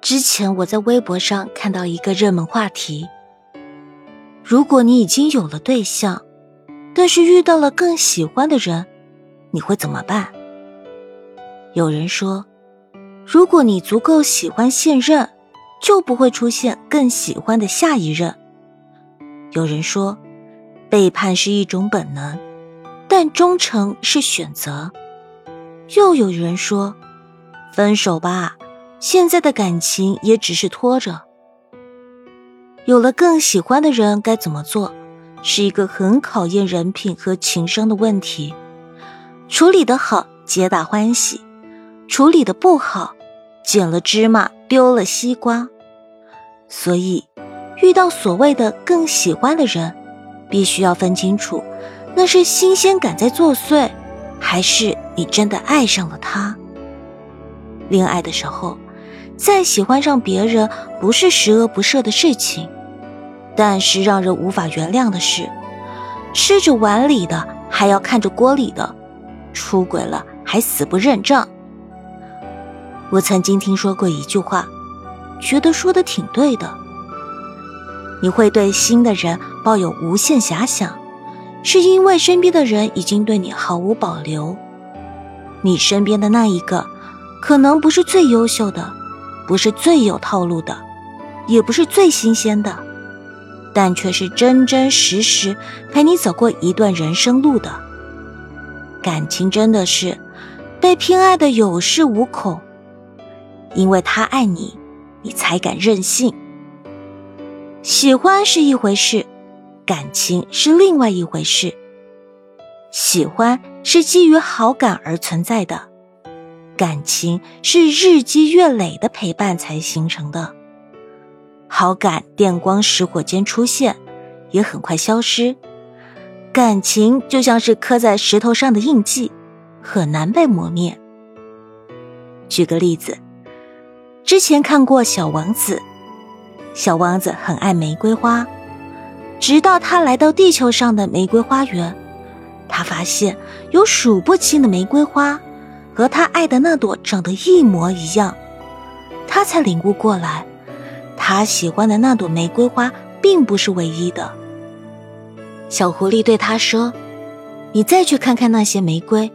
之前我在微博上看到一个热门话题：如果你已经有了对象，但是遇到了更喜欢的人，你会怎么办？有人说，如果你足够喜欢现任，就不会出现更喜欢的下一任。有人说，背叛是一种本能，但忠诚是选择。又有人说，分手吧。现在的感情也只是拖着。有了更喜欢的人该怎么做，是一个很考验人品和情商的问题。处理的好，皆大欢喜；处理的不好，捡了芝麻丢了西瓜。所以，遇到所谓的更喜欢的人，必须要分清楚，那是新鲜感在作祟，还是你真的爱上了他。恋爱的时候。再喜欢上别人不是十恶不赦的事情，但是让人无法原谅的是，吃着碗里的还要看着锅里的，出轨了还死不认账。我曾经听说过一句话，觉得说的挺对的。你会对新的人抱有无限遐想，是因为身边的人已经对你毫无保留。你身边的那一个，可能不是最优秀的。不是最有套路的，也不是最新鲜的，但却是真真实实陪你走过一段人生路的。感情真的是被偏爱的有恃无恐，因为他爱你，你才敢任性。喜欢是一回事，感情是另外一回事。喜欢是基于好感而存在的。感情是日积月累的陪伴才形成的，好感电光石火间出现，也很快消失。感情就像是刻在石头上的印记，很难被磨灭。举个例子，之前看过《小王子》，小王子很爱玫瑰花，直到他来到地球上的玫瑰花园，他发现有数不清的玫瑰花。和他爱的那朵长得一模一样，他才领悟过来，他喜欢的那朵玫瑰花并不是唯一的。小狐狸对他说：“你再去看看那些玫瑰，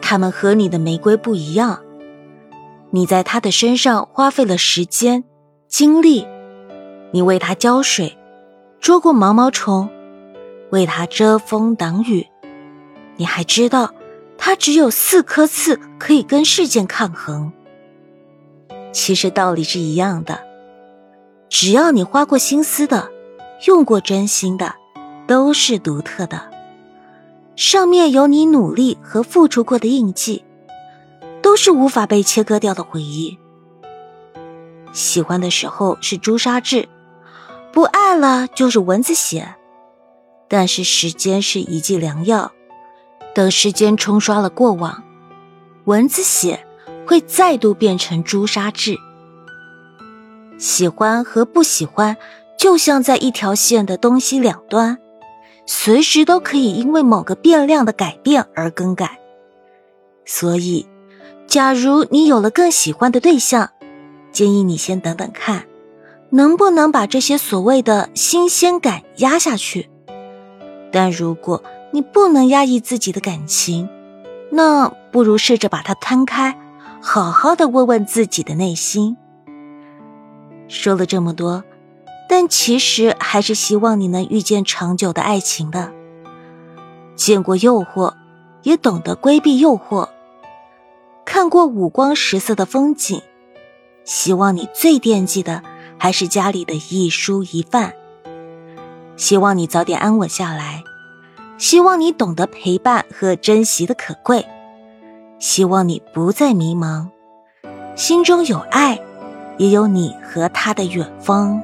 它们和你的玫瑰不一样。你在它的身上花费了时间、精力，你为它浇水，捉过毛毛虫，为它遮风挡雨，你还知道。”它只有四颗刺，可以跟事件抗衡。其实道理是一样的，只要你花过心思的，用过真心的，都是独特的。上面有你努力和付出过的印记，都是无法被切割掉的回忆。喜欢的时候是朱砂痣，不爱了就是蚊子血。但是时间是一剂良药。等时间冲刷了过往，蚊子血会再度变成朱砂痣。喜欢和不喜欢，就像在一条线的东西两端，随时都可以因为某个变量的改变而更改。所以，假如你有了更喜欢的对象，建议你先等等看，能不能把这些所谓的新鲜感压下去。但如果，你不能压抑自己的感情，那不如试着把它摊开，好好的问问自己的内心。说了这么多，但其实还是希望你能遇见长久的爱情的。见过诱惑，也懂得规避诱惑；看过五光十色的风景，希望你最惦记的还是家里的一蔬一饭。希望你早点安稳下来。希望你懂得陪伴和珍惜的可贵，希望你不再迷茫，心中有爱，也有你和他的远方。